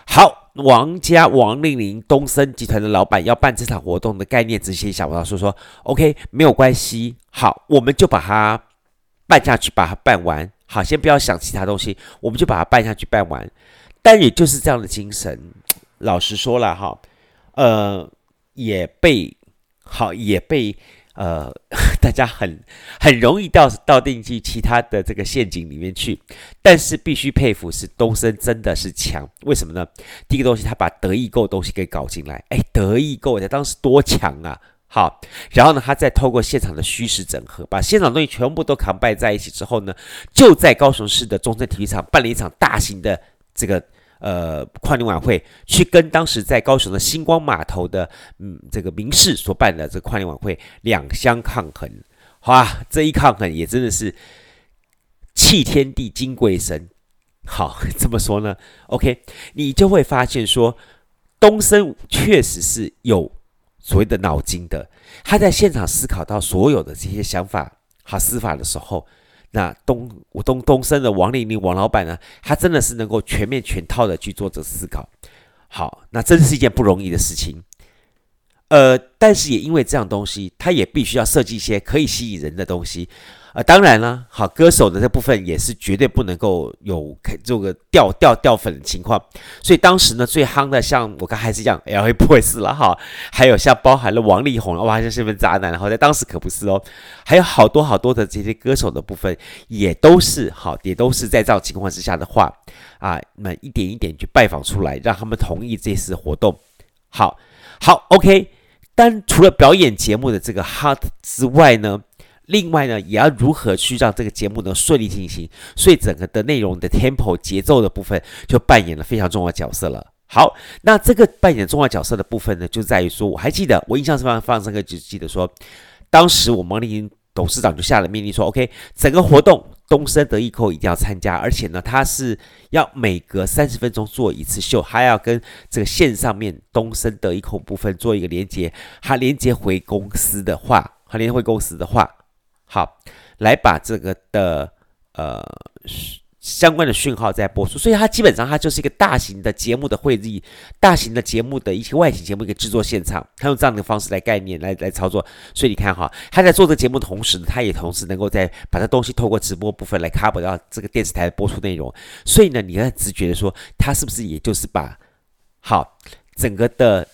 好，王家王令麟东森集团的老板要办这场活动的概念，直接想到说说，OK，没有关系，好，我们就把它办下去，把它办完。好，先不要想其他东西，我们就把它办下去，办完。但也就是这样的精神，老实说了哈，呃。也被好，也被呃，(laughs) 大家很很容易掉掉进去其他的这个陷阱里面去。但是必须佩服是东森真的是强，为什么呢？第一个东西，他把德意购东西给搞进来，哎，德意购在当时多强啊！好，然后呢，他再透过现场的虚实整合，把现场东西全部都扛拜在一起之后呢，就在高雄市的中正体育场办了一场大型的这个。呃，跨年晚会去跟当时在高雄的星光码头的嗯这个民视所办的这个跨年晚会两相抗衡，哇，这一抗衡也真的是弃天地惊鬼神。好，怎么说呢？OK，你就会发现说，东森确实是有所谓的脑筋的，他在现场思考到所有的这些想法和思法的时候。那东我东东升的王玲玲王老板呢，他真的是能够全面全套的去做这思考。好，那真是一件不容易的事情。呃，但是也因为这样东西，他也必须要设计一些可以吸引人的东西。啊，当然了，好，歌手的这部分也是绝对不能够有这个掉掉掉粉的情况。所以当时呢，最夯的像我刚还是讲 L.A. Boys 了哈，还有像包含了王力宏，哇，这是份渣男，然后在当时可不是哦，还有好多好多的这些歌手的部分也都是好，也都是在这种情况之下的话啊，那一点一点去拜访出来，让他们同意这次活动。好，好，OK。但除了表演节目的这个 hot 之外呢？另外呢，也要如何去让这个节目能顺利进行，所以整个的内容的 tempo 节奏的部分就扮演了非常重要的角色了。好，那这个扮演重要角色的部分呢，就在于说，我还记得，我印象是非常非常深刻，就记得说，当时我们王令麟董事长就下了命令说，OK，整个活动东森德意扣一定要参加，而且呢，他是要每隔三十分钟做一次秀，还要跟这个线上面东森德意扣部分做一个连接，还连接回公司的话，还连接回公司的话。好，来把这个的呃相关的讯号再播出，所以它基本上它就是一个大型的节目的会议，大型的节目的一些外景节目一个制作现场，它用这样的方式来概念来来操作。所以你看哈，他在做这个节目的同时呢，他也同时能够在把这东西透过直播部分来 cover 到这个电视台的播出内容。所以呢，你要直觉的说，他是不是也就是把好整个的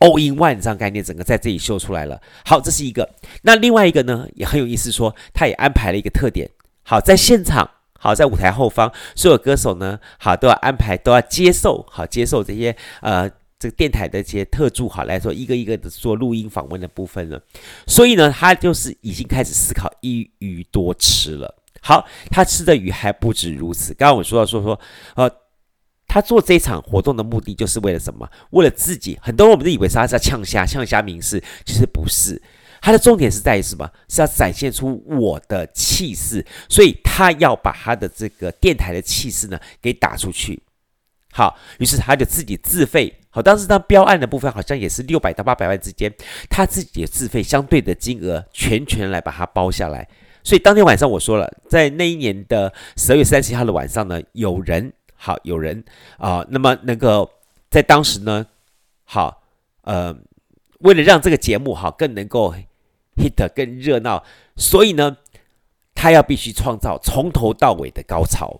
all in one 这样概念，整个在这里秀出来了。好，这是一个。那另外一个呢，也很有意思说，他也安排了一个特点。好，在现场。好，在舞台后方，所有歌手呢，好都要安排，都要接受，好接受这些呃这个电台的这些特助，好来说一个一个的做录音访问的部分了。所以呢，他就是已经开始思考一鱼多吃了。好，他吃的鱼还不止如此。刚刚我说到说说，呃，他做这场活动的目的就是为了什么？为了自己。很多人我们都以为是他在呛虾，呛虾明示，其实不是。他的重点是在于什么？是要展现出我的气势，所以他要把他的这个电台的气势呢给打出去。好，于是他就自己自费。好，当时他标案的部分好像也是六百到八百万之间，他自己也自费相对的金额，全权来把它包下来。所以当天晚上我说了，在那一年的十二月三十一号的晚上呢，有人好有人啊、那么能够在当时呢，好呃，为了让这个节目哈更能够。hit 更热闹，所以呢，他要必须创造从头到尾的高潮。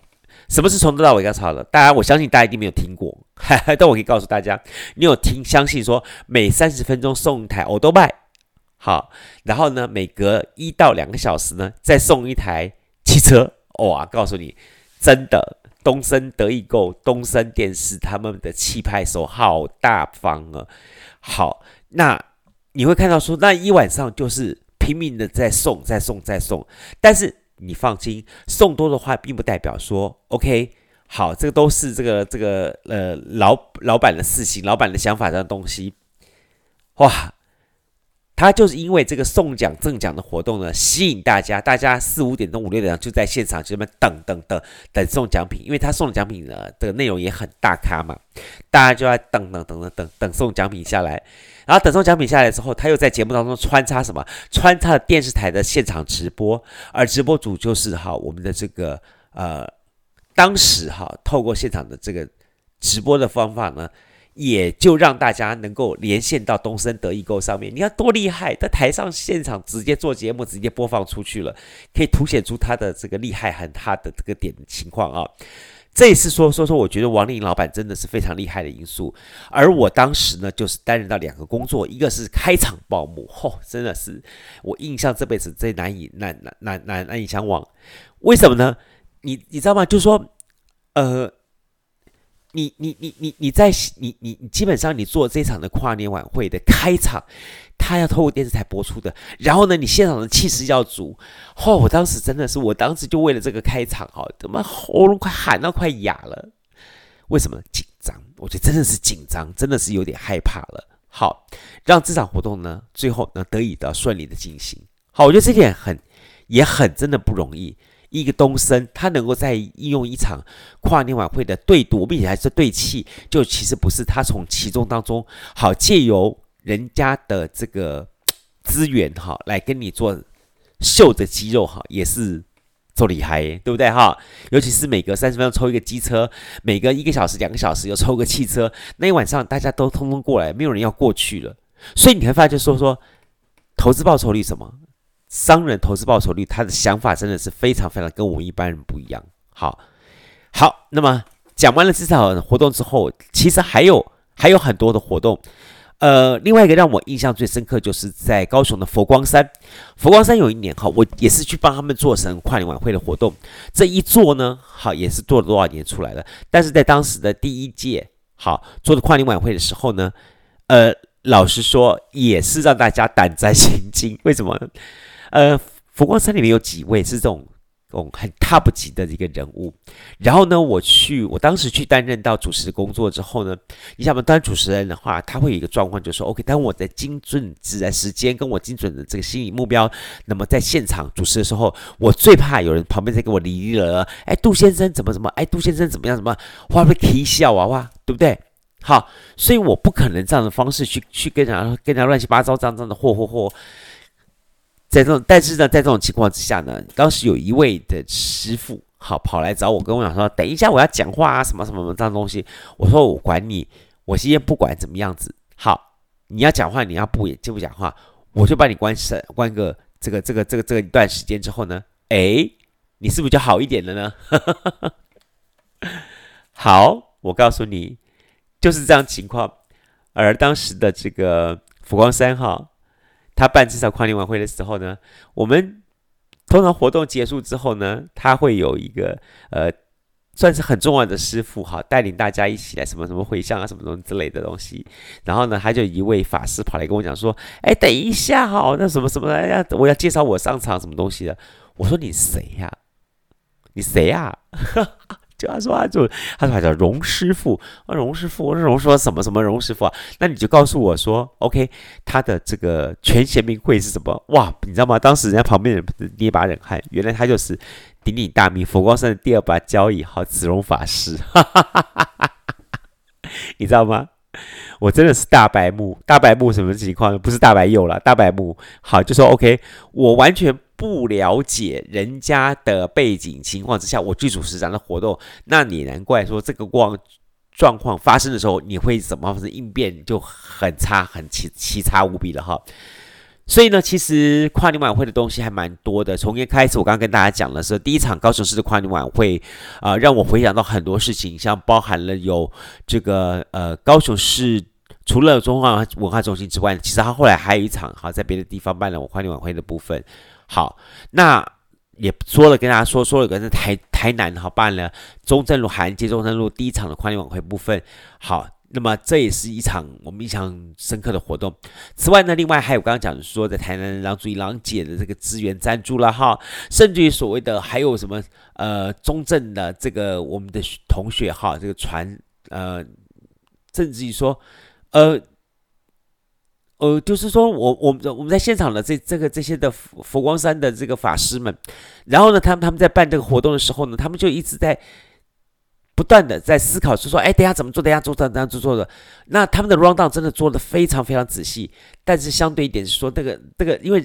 什么是从头到尾高潮呢？大家，我相信大家一定没有听过，哈哈 (laughs) 但我可以告诉大家，你有听，相信说每三十分钟送一台欧兜拜，好，然后呢，每隔一到两个小时呢，再送一台汽车。哇，告诉你，真的，东森得意购、东森电视他们的气派手好大方啊。好，那。你会看到说，那一晚上就是拼命的在送，在送，在送。但是你放心，送多的话，并不代表说 OK 好，这个都是这个这个呃老老板的事情，老板的想法这样东西。哇，他就是因为这个送奖赠奖的活动呢，吸引大家，大家四五点钟、五六点钟就在现场就那边等等等等送奖品，因为他送的奖品呢，这个内容也很大咖嘛，大家就在等等等等等等送奖品下来。然后等送奖品下来之后，他又在节目当中穿插什么？穿插了电视台的现场直播，而直播组就是哈我们的这个呃，当时哈透过现场的这个直播的方法呢，也就让大家能够连线到东森得意购上面。你看多厉害，在台上现场直接做节目，直接播放出去了，可以凸显出他的这个厉害和他的这个点情况啊。这也是说说说，我觉得王丽颖老板真的是非常厉害的因素。而我当时呢，就是担任到两个工作，一个是开场报幕，嚯、真的是我印象这辈子最难以难难难难难以相忘。为什么呢？你你知道吗？就是说，呃。你你你你你在你你你基本上你做这场的跨年晚会的开场，他要透过电视台播出的，然后呢，你现场的气势要足。哦，我当时真的是，我当时就为了这个开场，哈，怎么喉咙快喊到快哑了？为什么？紧张，我觉得真的是紧张，真的是有点害怕了。好，让这场活动呢，最后呢得以的顺利的进行。好，我觉得这点很也很真的不容易。一个东森，他能够在应用一场跨年晚会的对赌，并且还是对气，就其实不是他从其中当中好借由人家的这个资源哈来跟你做秀的肌肉哈，也是做厉害，对不对哈？尤其是每隔三十分钟抽一个机车，每隔一个小时、两个小时又抽个汽车，那一晚上大家都通通过来，没有人要过去了，所以你会发现说说投资报酬率什么？商人投资报酬率，他的想法真的是非常非常跟我们一般人不一样。好，好，那么讲完了这场活动之后，其实还有还有很多的活动。呃，另外一个让我印象最深刻，就是在高雄的佛光山。佛光山有一年哈，我也是去帮他们做成跨年晚会的活动。这一做呢，好也是做了多少年出来了。但是在当时的第一届好做的跨年晚会的时候呢，呃，老实说也是让大家胆战心惊。为什么？呃，佛光山里面有几位是这种，很 top 级的一个人物。然后呢，我去，我当时去担任到主持工作之后呢，你想嘛，当主持人的话，他会有一个状况，就是说，OK，当我在精准自然时间跟我精准的这个心理目标，那么在现场主持的时候，我最怕有人旁边在给我离离了，哎，杜先生怎么怎么，哎，杜先生怎么样怎么，会不会啼笑啊？哇，对不对？好，所以我不可能这样的方式去去跟人家跟人家乱七八糟这样这样的嚯嚯嚯。在这种，但是呢，在这种情况之下呢，当时有一位的师傅，好跑来找我，跟我讲说，等一下我要讲话啊，什么什么什么这样东西。我说我管你，我今天不管怎么样子，好，你要讲话，你要不也就不讲话，我就把你关上关个这个这个这个这个一段时间之后呢，诶，你是不是就好一点了呢？好，我告诉你，就是这样情况。而当时的这个佛光山哈，他办这场跨年晚会的时候呢，我们通常活动结束之后呢，他会有一个呃，算是很重要的师傅哈，带领大家一起来什么什么回向啊，什么什么之类的东西。然后呢，他就一位法师跑来跟我讲说：“哎，等一下哈，那什么什么来呀？我要介绍我上场什么东西的。”我说：“你谁呀？你谁呀？” (laughs) 就他说他就他说他叫荣师傅啊，荣师傅，我说荣说什么什么荣师傅啊？那你就告诉我说，OK，他的这个全贤名讳是什么？哇，你知道吗？当时人家旁边人捏把冷汗，原来他就是鼎鼎大名佛光山的第二把交椅，好，子荣法师，哈哈哈哈哈，你知道吗？我真的是大白目，大白目什么情况？不是大白柚了，大白目。好，就说 OK，我完全。不了解人家的背景情况之下，我去主持咱的活动，那你难怪说这个光状况发生的时候，你会怎么方式应变就很差，很奇奇差无比了哈。所以呢，其实跨年晚会的东西还蛮多的。从一开始，我刚刚跟大家讲的是第一场高雄市的跨年晚会，啊、让我回想到很多事情，像包含了有这个呃高雄市除了中华文化中心之外，其实他后来还有一场哈，在别的地方办了我跨年晚会的部分。好，那也说了，跟大家说说了，个在台台南好办了中正路韩街中正路第一场的跨年晚会部分。好，那么这也是一场我们印象深刻的活动。此外呢，另外还有刚刚讲说，在台南郎祖筠郎姐的这个资源赞助了哈，甚至于所谓的还有什么呃中正的这个我们的同学哈，这个传呃，甚至于说呃。呃，就是说我我们我们在现场的这这个这些的佛光山的这个法师们，然后呢，他们他们在办这个活动的时候呢，他们就一直在不断的在思考，就说，哎，等下怎么做，等下做，怎样做做的。那他们的 rundown 真的做的非常非常仔细，但是相对一点是说，这个这个，因为。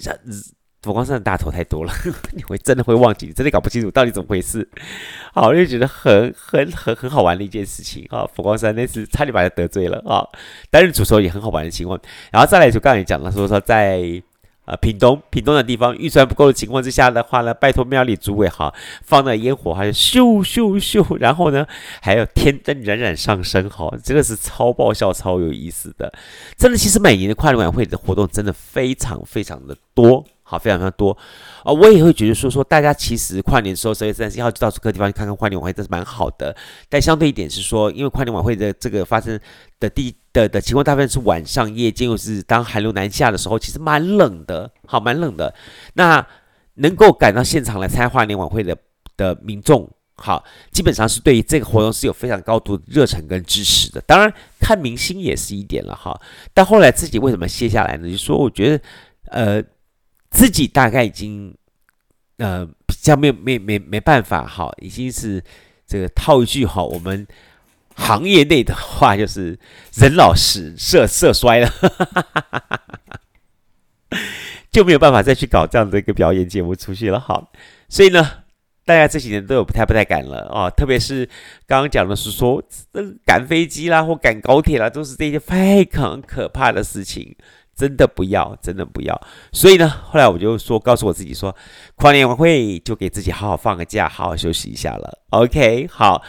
佛光山的大头太多了，(laughs) 你会真的会忘记，真的搞不清楚到底怎么回事。好，我就觉得很很很很好玩的一件事情啊！佛光山那次差点把他得罪了啊！担任主持也很好玩的情况，然后再来就刚才也讲了，说说在啊屏东屏东的地方预算不够的情况之下的话呢，拜托庙里主委哈放那烟火还有咻咻咻，然后呢还有天灯冉冉上升哈，这个是超爆笑超有意思的，真的，其实每年的跨年晚会的活动真的非常非常的多。好，非常非常多啊！我也会觉得说说，大家其实跨年的时候，十月三十一号就到各个地方去看看跨年晚会，这是蛮好的。但相对一点是说，因为跨年晚会的这个发生的地的的情况，大部分是晚上夜间，又是当寒流南下的时候，其实蛮冷的，好，蛮冷的。那能够赶到现场来参加跨年晚会的的民众，好，基本上是对于这个活动是有非常高度的热忱跟支持的。当然，看明星也是一点了哈。但后来自己为什么卸下来呢？就说我觉得，呃。自己大概已经，呃，比较没没没没办法哈，已经是这个套一句哈，我们行业内的话就是人老时色色衰了，(laughs) 就没有办法再去搞这样的一个表演节目出去了哈。所以呢，大家这几年都有不太不太敢了啊，特别是刚刚讲的是说赶飞机啦或赶高铁啦，都是这些非常可怕的事情。真的不要，真的不要。所以呢，后来我就说，告诉我自己说，跨年晚会就给自己好好放个假，好好休息一下了。OK，好，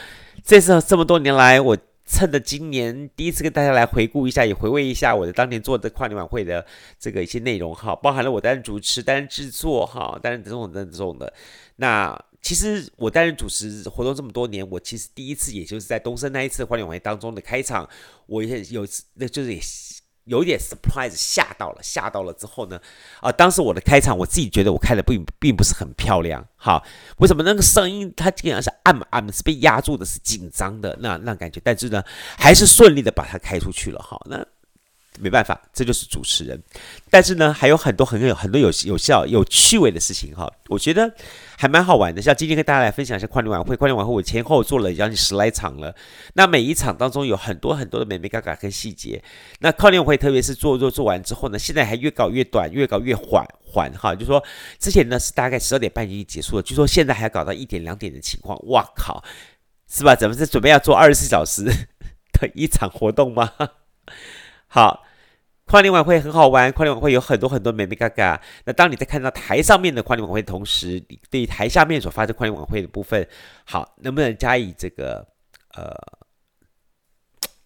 这是这么多年来，我趁着今年第一次跟大家来回顾一下，也回味一下我的当年做的跨年晚会的这个一些内容哈，包含了我担任主持、担任制作哈、担任这种、这种的。那其实我担任主持活动这么多年，我其实第一次也就是在东森那一次跨年晚会当中的开场，我也有那就是也。有一点 surprise 吓到了，吓到了之后呢，啊，当时我的开场，我自己觉得我开的并并不是很漂亮，好，为什么那个声音它竟然是暗暗是被压住的，是紧张的那那感觉，但是呢，还是顺利的把它开出去了，好，那。没办法，这就是主持人。但是呢，还有很多很有很多有有效有趣味的事情哈，我觉得还蛮好玩的。像今天跟大家来分享一下跨年晚会，跨年晚会我前后做了将近十来场了。那每一场当中有很多很多的美眉嘎嘎跟细节。那跨年晚会特别是做做做完之后呢，现在还越搞越短，越搞越缓缓哈，就说之前呢是大概十二点半已经结束了，据说现在还要搞到一点两点的情况，哇靠，是吧？咱们是准备要做二十四小时的一场活动吗？好。跨年晚会很好玩，跨年晚会有很多很多美美嘎嘎。那当你在看到台上面的跨年晚会的同时，你对台下面所发生跨年晚会的部分，好，能不能加以这个呃，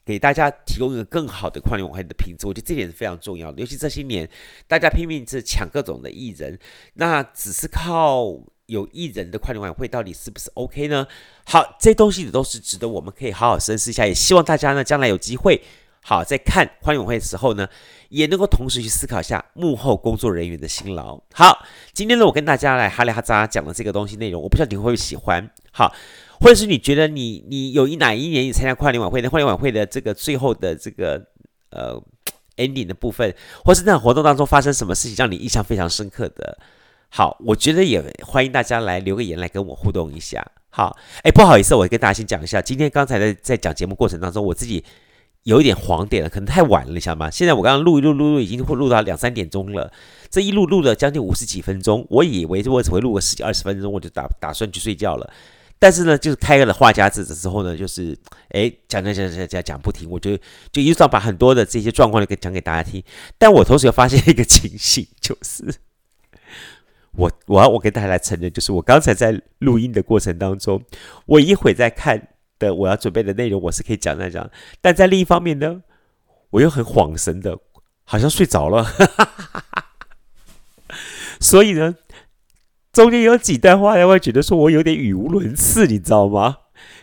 给大家提供一个更好的跨年晚会的品质？我觉得这点是非常重要的。尤其这些年，大家拼命是抢各种的艺人，那只是靠有艺人的跨年晚会，到底是不是 OK 呢？好，这些东西都是值得我们可以好好深思一下。也希望大家呢，将来有机会。好，在看跨年晚会的时候呢，也能够同时去思考一下幕后工作人员的辛劳。好，今天呢，我跟大家来哈里哈扎讲的这个东西内容，我不知道你会不会喜欢。好，或者是你觉得你你有一哪一年你参加跨年晚会，那跨年晚会的这个最后的这个呃 ending 的部分，或是那场活动当中发生什么事情让你印象非常深刻的？好，我觉得也欢迎大家来留个言来跟我互动一下。好，哎，不好意思，我跟大家先讲一下，今天刚才在在讲节目过程当中，我自己。有一点黄点了，可能太晚了，你想吗？现在我刚刚录一录录录，已经会录到两三点钟了。这一录录了将近五十几分钟，我以为我只会录个十几二十分钟，我就打打算去睡觉了。但是呢，就是开了话匣子的时候呢，就是哎讲讲讲讲讲讲不停，我就就一直要把很多的这些状况给讲给大家听。但我同时又发现一个情形，就是我我要我跟大家来承认，就是我刚才在录音的过程当中，我一会在看。的我要准备的内容我是可以讲那讲，但在另一方面呢，我又很恍神的，好像睡着了，(laughs) 所以呢，中间有几段话，会觉得说我有点语无伦次，你知道吗？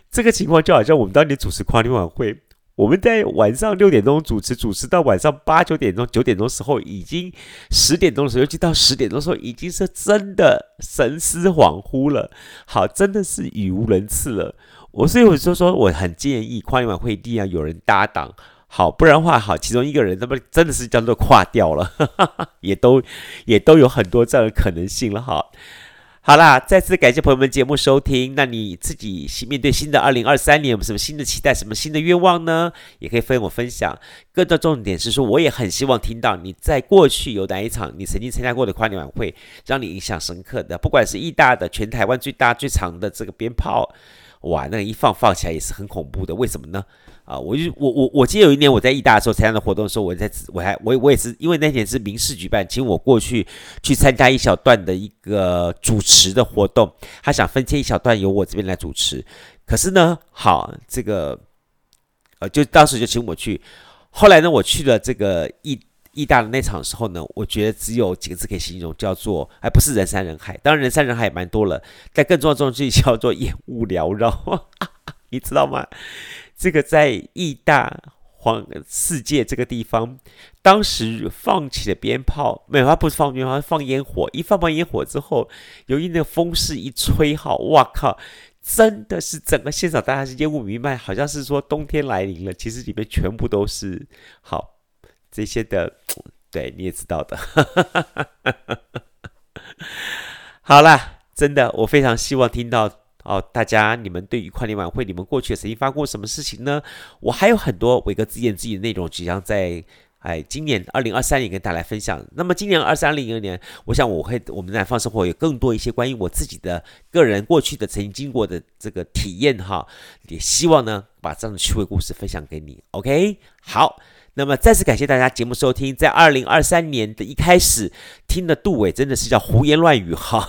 这个情况就好像我们当年主持跨年晚会，我们在晚上六点钟主持，主持到晚上八九点钟、九点钟时候，已经十点钟的时候，尤其到十点钟的时候，已经是真的神思恍惚了，好，真的是语无伦次了。我所以我就说，我很建议跨年晚会一定要有人搭档，好，不然的话，好，其中一个人那么真的是叫做垮掉了，(laughs) 也都也都有很多这样的可能性了，哈。好啦，再次感谢朋友们节目收听。那你自己面对新的二零二三年有什么新的期待，什么新的愿望呢？也可以跟我分享。更多重点是说，我也很希望听到你在过去有哪一场你曾经参加过的跨年晚会，让你印象深刻的，不管是义大的全台湾最大最长的这个鞭炮。哇，那个一放放起来也是很恐怖的，为什么呢？啊，我就我我我记得有一年我在义大的时候参加的活动的时候，我在我还我我也是因为那天是民视举办，请我过去去参加一小段的一个主持的活动，他想分切一小段由我这边来主持，可是呢，好这个呃，就当时就请我去，后来呢，我去了这个义。意大的那场时候呢，我觉得只有几个字可以形容，叫做还不是人山人海。当然人山人海也蛮多了，但更重要的东西叫做烟雾缭绕，(laughs) 你知道吗？这个在意大黄世界这个地方，当时放起了鞭炮，没有，它不是放鞭炮，放烟火。一放完烟火之后，由于那个风势一吹，哈，哇靠，真的是整个现场大家是烟雾弥漫，好像是说冬天来临了。其实里面全部都是好。这些的，对，你也知道的。(laughs) 好了，真的，我非常希望听到哦，大家你们对于跨年晚会，你们过去曾经发过什么事情呢？我还有很多伟哥自言自语的内容，即将在哎今年二零二三年跟大家来分享。那么今年二三零二年，我想我会我们南方生活有更多一些关于我自己的个人过去的曾经经过的这个体验哈，也希望呢把这样的趣味故事分享给你。OK，好。那么再次感谢大家节目收听，在二零二三年的一开始听的杜伟真的是叫胡言乱语哈，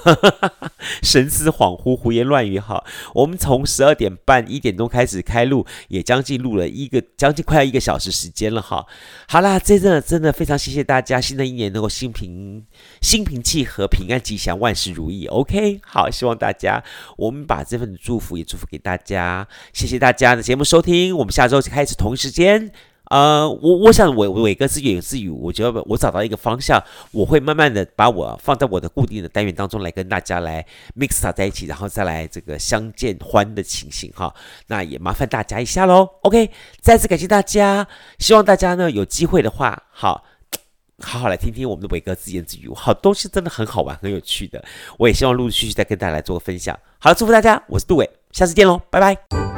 (laughs) 神思恍惚，胡言乱语哈。我们从十二点半一点钟开始开录，也将近录了一个将近快要一个小时时间了哈。好啦，这真的真的非常谢谢大家，新的一年能够心平心平气和，平安吉祥，万事如意。OK，好，希望大家我们把这份祝福也祝福给大家，谢谢大家的节目收听，我们下周开始同一时间。呃，我我想伟伟哥自言自语，我觉得我找到一个方向，我会慢慢的把我放在我的固定的单元当中来跟大家来 mix 在一起，然后再来这个相见欢的情形哈。那也麻烦大家一下喽。OK，再次感谢大家，希望大家呢有机会的话，好好好来听听我们的伟哥自言自语，好东西真的很好玩，很有趣的。我也希望陆陆续续再跟大家来做个分享。好了，祝福大家，我是杜伟，下次见喽，拜拜。